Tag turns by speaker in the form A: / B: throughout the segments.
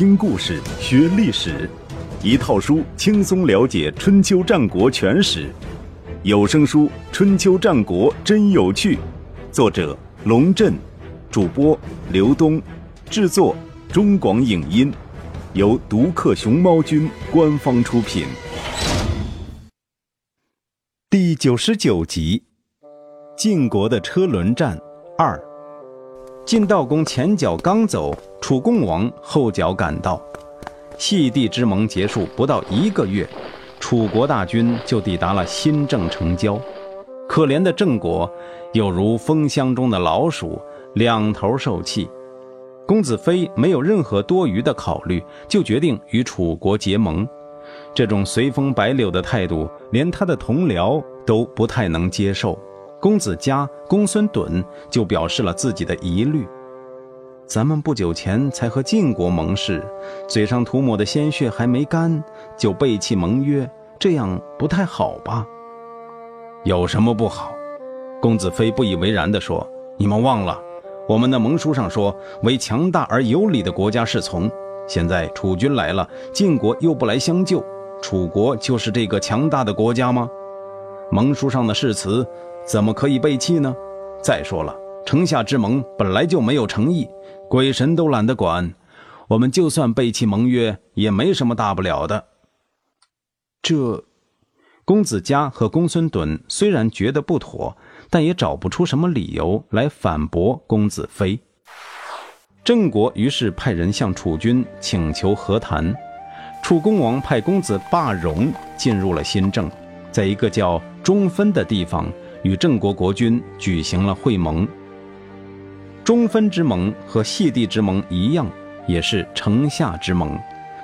A: 听故事学历史，一套书轻松了解春秋战国全史。有声书《春秋战国真有趣》，作者龙震，主播刘东，制作中广影音，由独克熊猫君官方出品。第九十九集：晋国的车轮战二。晋悼公前脚刚走，楚共王后脚赶到。细地之盟结束不到一个月，楚国大军就抵达了新郑城郊。可怜的郑国有如蜂箱中的老鼠，两头受气。公子非没有任何多余的考虑，就决定与楚国结盟。这种随风摆柳的态度，连他的同僚都不太能接受。公子嘉、公孙趸就表示了自己的疑虑：“咱们不久前才和晋国盟誓，嘴上涂抹的鲜血还没干，就背弃盟约，这样不太好吧？”“有什么不好？”公子非不以为然地说：“你们忘了，我们的盟书上说，为强大而有礼的国家是从。现在楚军来了，晋国又不来相救，楚国就是这个强大的国家吗？盟书上的誓词。”怎么可以背弃呢？再说了，城下之盟本来就没有诚意，鬼神都懒得管。我们就算背弃盟约，也没什么大不了的。这，公子嘉和公孙趸虽然觉得不妥，但也找不出什么理由来反驳公子非。郑国于是派人向楚军请求和谈。楚公王派公子霸荣进入了新郑，在一个叫中分的地方。与郑国国君举行了会盟。中分之盟和细地之盟一样，也是城下之盟，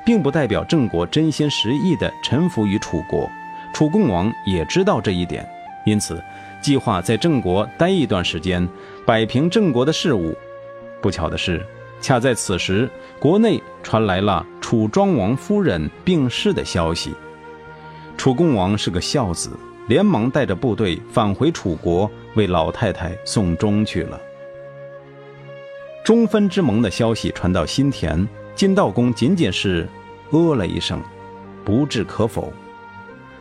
A: 并不代表郑国真心实意地臣服于楚国。楚共王也知道这一点，因此计划在郑国待一段时间，摆平郑国的事务。不巧的是，恰在此时，国内传来了楚庄王夫人病逝的消息。楚共王是个孝子。连忙带着部队返回楚国，为老太太送终去了。中分之盟的消息传到新田，金道公仅仅是呃了一声，不置可否。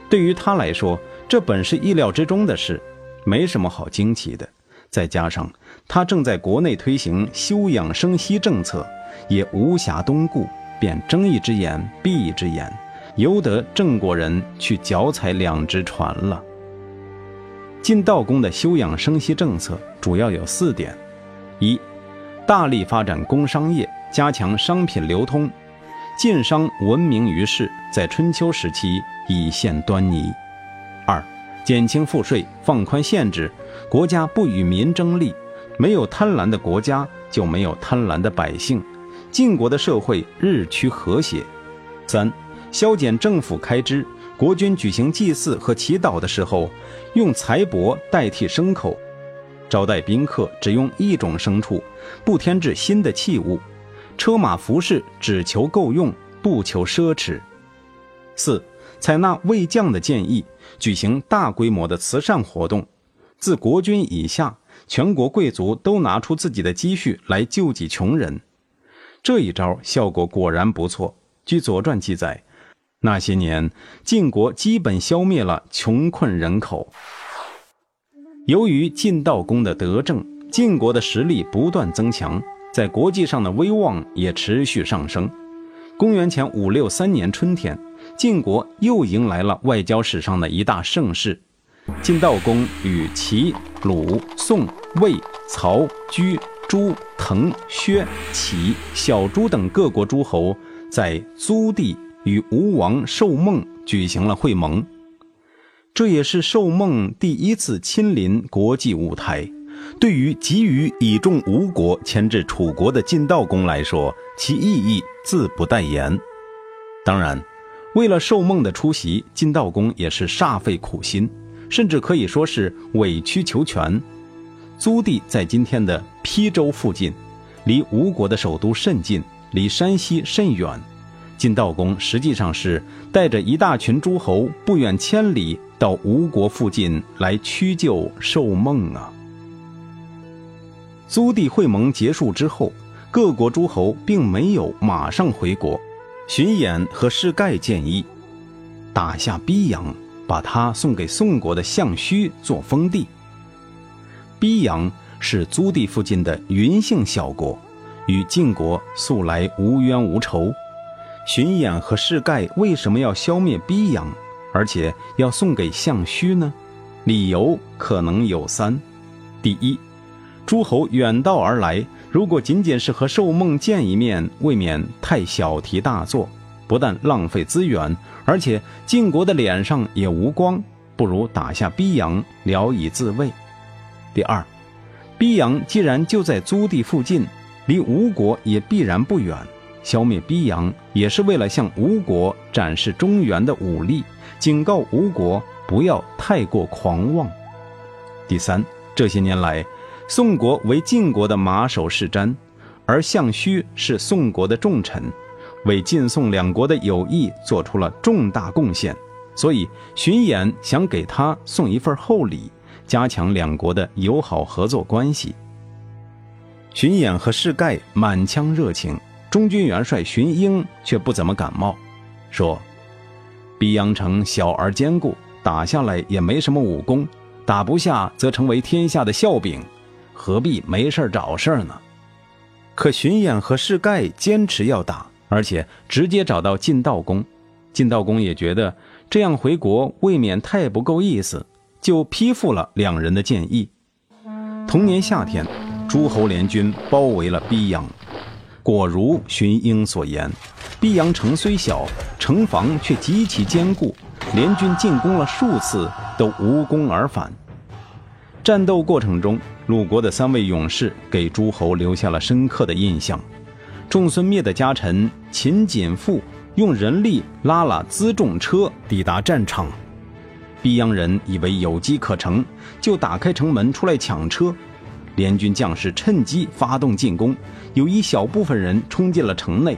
A: 对于他来说，这本是意料之中的事，没什么好惊奇的。再加上他正在国内推行休养生息政策，也无暇东顾，便睁一只眼闭一只眼。由得郑国人去脚踩两只船了。晋悼公的休养生息政策主要有四点：一、大力发展工商业，加强商品流通，晋商闻名于世，在春秋时期已现端倪；二、减轻赋税，放宽限制，国家不与民争利，没有贪婪的国家就没有贪婪的百姓，晋国的社会日趋和谐；三、削减政府开支，国君举行祭祀和祈祷的时候，用财帛代替牲口；招待宾客只用一种牲畜，不添置新的器物；车马服饰只求够用，不求奢侈。四、采纳魏将的建议，举行大规模的慈善活动，自国君以下，全国贵族都拿出自己的积蓄来救济穷人。这一招效果果然不错。据《左传》记载。那些年，晋国基本消灭了穷困人口。由于晋悼公的德政，晋国的实力不断增强，在国际上的威望也持续上升。公元前五六三年春天，晋国又迎来了外交史上的一大盛事。晋悼公与齐、鲁、宋、魏、曹、居、朱、滕、薛、齐、小朱等各国诸侯在租地。与吴王寿梦举行了会盟，这也是寿梦第一次亲临国际舞台。对于急于倚重吴国牵制楚国的晋悼公来说，其意义自不待言。当然，为了寿梦的出席，晋悼公也是煞费苦心，甚至可以说是委曲求全。租地在今天的邳州附近，离吴国的首都甚近，离山西甚远。晋悼公实际上是带着一大群诸侯，不远千里到吴国附近来屈就受梦啊。租地会盟结束之后，各国诸侯并没有马上回国。荀偃和士盖建议打下逼阳，把他送给宋国的项须做封地。逼阳是租地附近的云姓小国，与晋国素来无冤无仇。荀偃和士盖为什么要消灭逼阳，而且要送给项须呢？理由可能有三：第一，诸侯远道而来。如果仅仅是和寿梦见一面，未免太小题大做，不但浪费资源，而且晋国的脸上也无光。不如打下逼阳，聊以自慰。第二，逼阳既然就在租地附近，离吴国也必然不远，消灭逼阳也是为了向吴国展示中原的武力，警告吴国不要太过狂妄。第三，这些年来。宋国为晋国的马首是瞻，而项须是宋国的重臣，为晋宋两国的友谊做出了重大贡献，所以荀偃想给他送一份厚礼，加强两国的友好合作关系。荀偃和士盖满腔热情，中军元帅荀英却不怎么感冒，说：“逼阳城小而坚固，打下来也没什么武功，打不下则成为天下的笑柄。”何必没事找事呢？可荀偃和士盖坚持要打，而且直接找到晋道公。晋道公也觉得这样回国未免太不够意思，就批复了两人的建议。同年夏天，诸侯联军包围了逼阳，果如荀英所言，逼阳城虽小，城防却极其坚固，联军进攻了数次都无功而返。战斗过程中，鲁国的三位勇士给诸侯留下了深刻的印象。仲孙灭的家臣秦锦富用人力拉了辎重车抵达战场，逼阳人以为有机可乘，就打开城门出来抢车。联军将士趁机发动进攻，有一小部分人冲进了城内。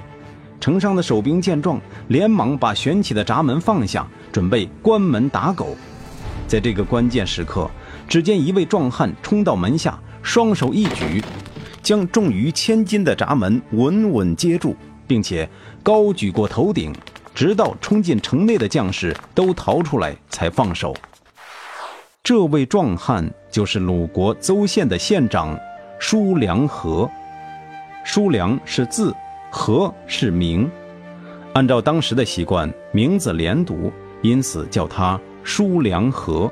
A: 城上的守兵见状，连忙把悬起的闸门放下，准备关门打狗。在这个关键时刻。只见一位壮汉冲到门下，双手一举，将重逾千斤的闸门稳稳接住，并且高举过头顶，直到冲进城内的将士都逃出来才放手。这位壮汉就是鲁国邹县的县长叔良和。叔良是字，和是名，按照当时的习惯，名字连读，因此叫他叔良和。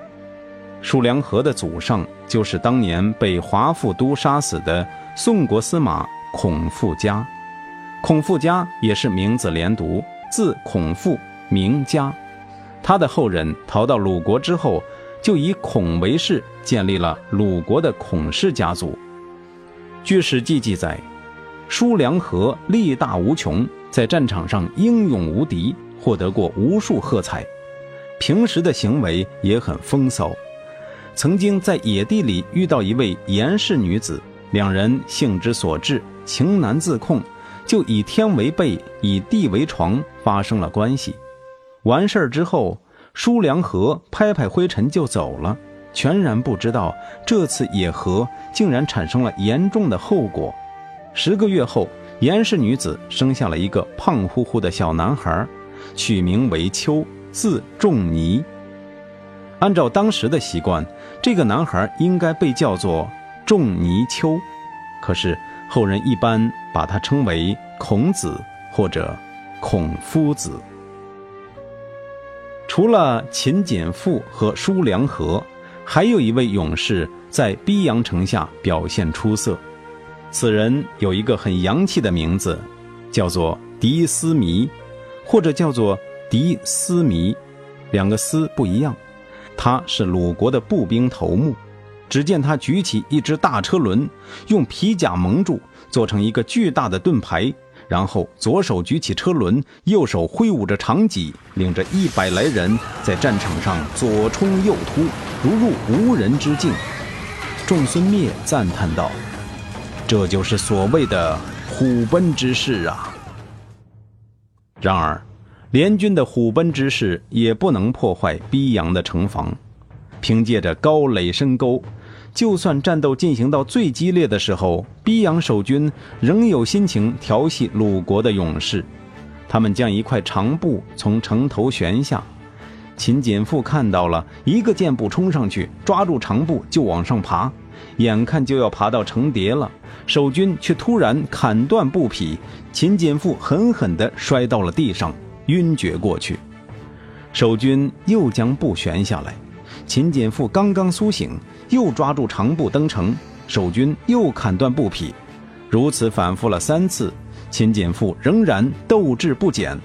A: 叔良和的祖上就是当年被华富都杀死的宋国司马孔富家，孔富家也是名字连读，字孔富，名家。他的后人逃到鲁国之后，就以孔为氏，建立了鲁国的孔氏家族。据《史记》记载，叔良和力大无穷，在战场上英勇无敌，获得过无数喝彩。平时的行为也很风骚。曾经在野地里遇到一位严氏女子，两人兴之所至，情难自控，就以天为被，以地为床，发生了关系。完事儿之后，舒良和拍拍灰尘就走了，全然不知道这次野合竟然产生了严重的后果。十个月后，严氏女子生下了一个胖乎乎的小男孩，取名为秋，字仲尼。按照当时的习惯，这个男孩应该被叫做仲尼丘，可是后人一般把他称为孔子或者孔夫子。除了秦简父和叔良和，还有一位勇士在逼阳城下表现出色。此人有一个很洋气的名字，叫做狄思弥，或者叫做狄思弥，两个“思”不一样。他是鲁国的步兵头目，只见他举起一只大车轮，用皮甲蒙住，做成一个巨大的盾牌，然后左手举起车轮，右手挥舞着长戟，领着一百来人在战场上左冲右突，如入无人之境。仲孙灭赞叹道：“这就是所谓的虎奔之势啊！”然而。联军的虎奔之势也不能破坏逼阳的城防。凭借着高垒深沟，就算战斗进行到最激烈的时候，逼阳守军仍有心情调戏鲁国的勇士。他们将一块长布从城头悬下，秦锦富看到了，一个箭步冲上去，抓住长布就往上爬，眼看就要爬到城叠了，守军却突然砍断布匹，秦锦富狠狠地摔到了地上，晕厥过去。守军又将布悬下来。秦锦富刚刚苏醒，又抓住长布登城，守军又砍断布匹，如此反复了三次，秦锦富仍然斗志不减，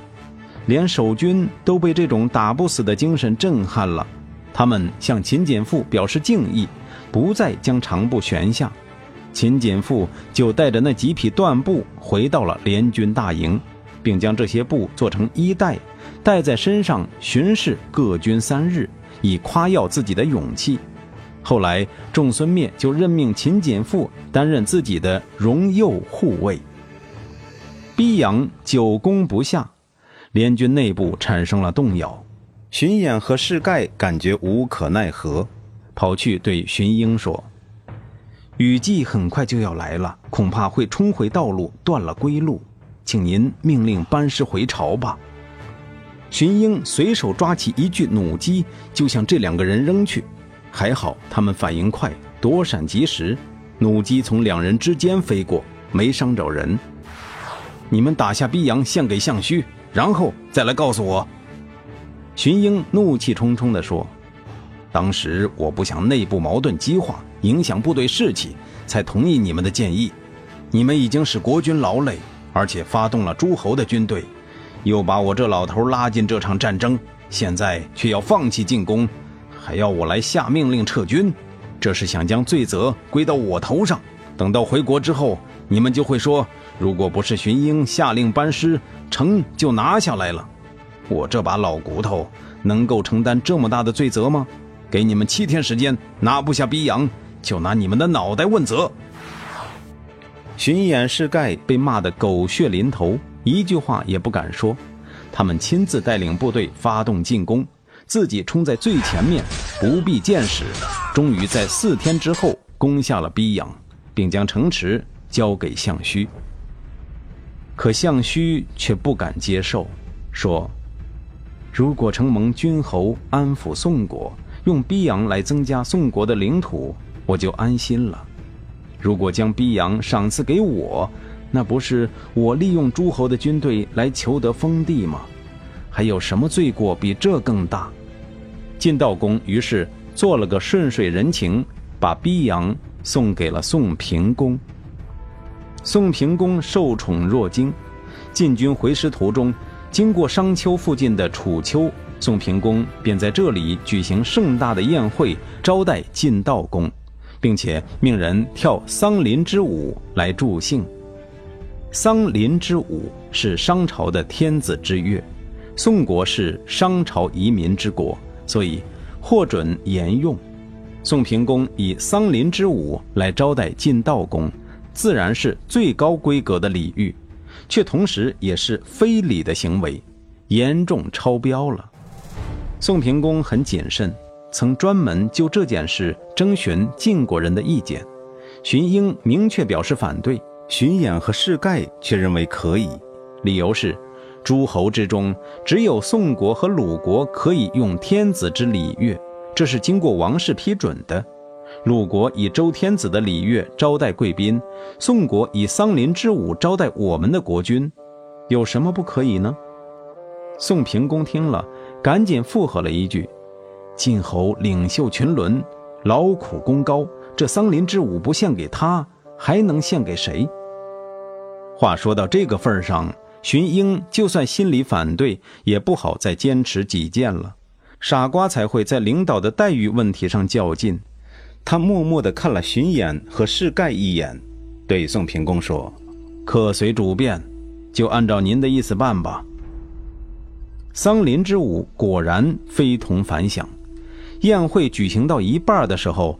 A: 连守军都被这种打不死的精神震撼了，他们向秦锦富表示敬意，不再将长布悬下，秦锦富就带着那几匹断布回到了联军大营，并将这些布做成衣带，带在身上巡视各军三日。以夸耀自己的勇气。后来，仲孙灭就任命秦锦富担任自己的荣右护卫。逼阳久攻不下，联军内部产生了动摇。荀偃和士盖感觉无可奈何，跑去对荀英说：“雨季很快就要来了，恐怕会冲回道路，断了归路，请您命令班师回朝吧。”荀英随手抓起一具弩机，就向这两个人扔去。还好他们反应快，躲闪及时，弩机从两人之间飞过，没伤着人。你们打下逼阳，献给项须，然后再来告诉我。荀英怒气冲冲地说：“当时我不想内部矛盾激化，影响部队士气，才同意你们的建议。你们已经使国军劳累，而且发动了诸侯的军队。”又把我这老头拉进这场战争，现在却要放弃进攻，还要我来下命令撤军，这是想将罪责归到我头上。等到回国之后，你们就会说，如果不是荀英下令班师，城就拿下来了。我这把老骨头能够承担这么大的罪责吗？给你们七天时间，拿不下逼阳，就拿你们的脑袋问责。荀偃、士盖被骂得狗血淋头。一句话也不敢说，他们亲自带领部队发动进攻，自己冲在最前面，不必见识，终于在四天之后攻下了逼阳，并将城池交给项须。可项须却不敢接受，说：“如果承蒙君侯安抚宋国，用逼阳来增加宋国的领土，我就安心了；如果将逼阳赏赐给我，”那不是我利用诸侯的军队来求得封地吗？还有什么罪过比这更大？晋悼公于是做了个顺水人情，把逼阳送给了宋平公。宋平公受宠若惊，晋军回师途中，经过商丘附近的楚丘，宋平公便在这里举行盛大的宴会，招待晋悼公，并且命人跳桑林之舞来助兴。桑林之舞是商朝的天子之乐，宋国是商朝移民之国，所以获准沿用。宋平公以桑林之舞来招待晋悼公，自然是最高规格的礼遇，却同时也是非礼的行为，严重超标了。宋平公很谨慎，曾专门就这件事征询晋国人的意见，荀英明确表示反对。荀偃和士盖却认为可以，理由是，诸侯之中只有宋国和鲁国可以用天子之礼乐，这是经过王室批准的。鲁国以周天子的礼乐招待贵宾，宋国以桑林之舞招待我们的国君，有什么不可以呢？宋平公听了，赶紧附和了一句：“晋侯领袖群伦，劳苦功高，这桑林之舞不献给他，还能献给谁？”话说到这个份上，荀英就算心里反对，也不好再坚持己见了。傻瓜才会在领导的待遇问题上较劲。他默默地看了荀偃和世盖一眼，对宋平公说：“客随主便，就按照您的意思办吧。”桑林之舞果然非同凡响。宴会举行到一半的时候。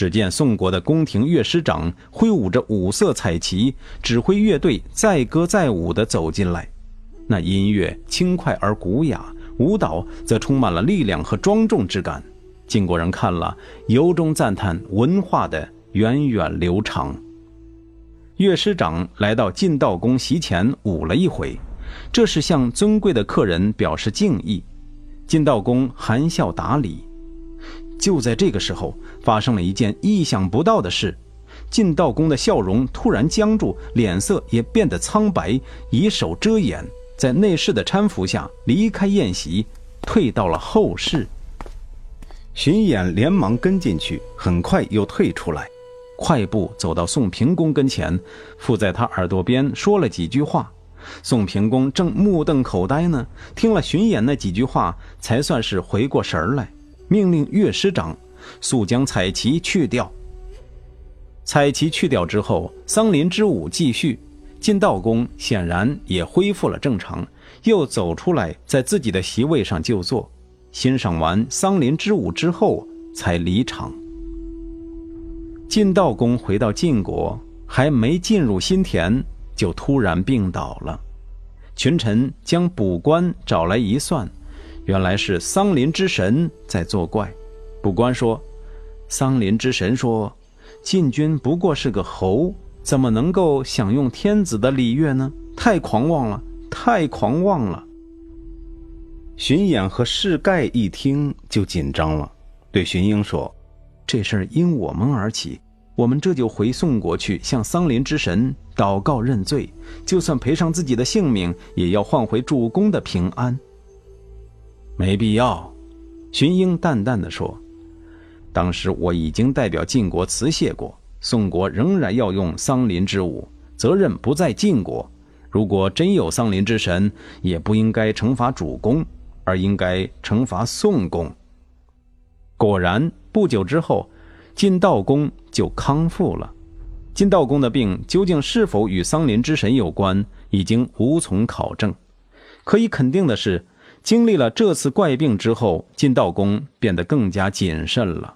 A: 只见宋国的宫廷乐师长挥舞着五色彩旗，指挥乐队载歌载舞地走进来。那音乐轻快而古雅，舞蹈则充满了力量和庄重之感。晋国人看了，由衷赞叹文化的源远流长。乐师长来到晋悼公席前舞了一回，这是向尊贵的客人表示敬意。晋悼公含笑答礼。就在这个时候，发生了一件意想不到的事：晋悼公的笑容突然僵住，脸色也变得苍白，以手遮掩，在内侍的搀扶下离开宴席，退到了后室。荀偃连忙跟进去，很快又退出来，快步走到宋平公跟前，附在他耳朵边说了几句话。宋平公正目瞪口呆呢，听了荀偃那几句话，才算是回过神来，命令乐师长速将彩旗去掉。彩旗去掉之后，桑林之舞继续。晋悼公显然也恢复了正常，又走出来，在自己的席位上就坐。欣赏完桑林之舞之后，才离场。晋悼公回到晋国，还没进入新田，就突然病倒了。群臣将卜官找来一算，原来是桑林之神在作怪。卜官说：“桑林之神说，晋军不过是个侯，怎么能够享用天子的礼乐呢？太狂妄了，太狂妄了。”巡演和士盖一听就紧张了，对荀英说：“这事儿因我们而起，我们这就回宋国去向桑林之神祷告认罪，就算赔上自己的性命，也要换回主公的平安。”没必要，荀英淡淡的说：“当时我已经代表晋国辞谢过，宋国仍然要用桑林之舞，责任不在晋国。如果真有桑林之神，也不应该惩罚主公。”而应该惩罚宋公。果然，不久之后，晋悼公就康复了。晋悼公的病究竟是否与桑林之神有关，已经无从考证。可以肯定的是，经历了这次怪病之后，晋悼公变得更加谨慎了。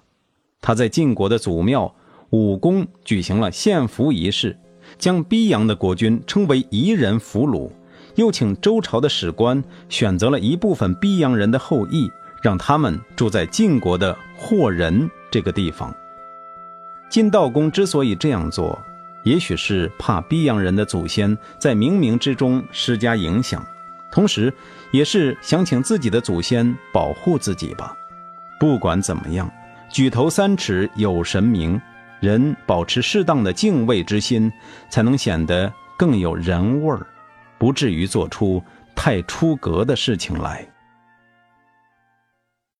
A: 他在晋国的祖庙武宫举行了献俘仪式，将逼阳的国君称为夷人俘虏。又请周朝的史官选择了一部分逼阳人的后裔，让他们住在晋国的霍人这个地方。晋悼公之所以这样做，也许是怕逼阳人的祖先在冥冥之中施加影响，同时也是想请自己的祖先保护自己吧。不管怎么样，举头三尺有神明，人保持适当的敬畏之心，才能显得更有人味儿。不至于做出太出格的事情来。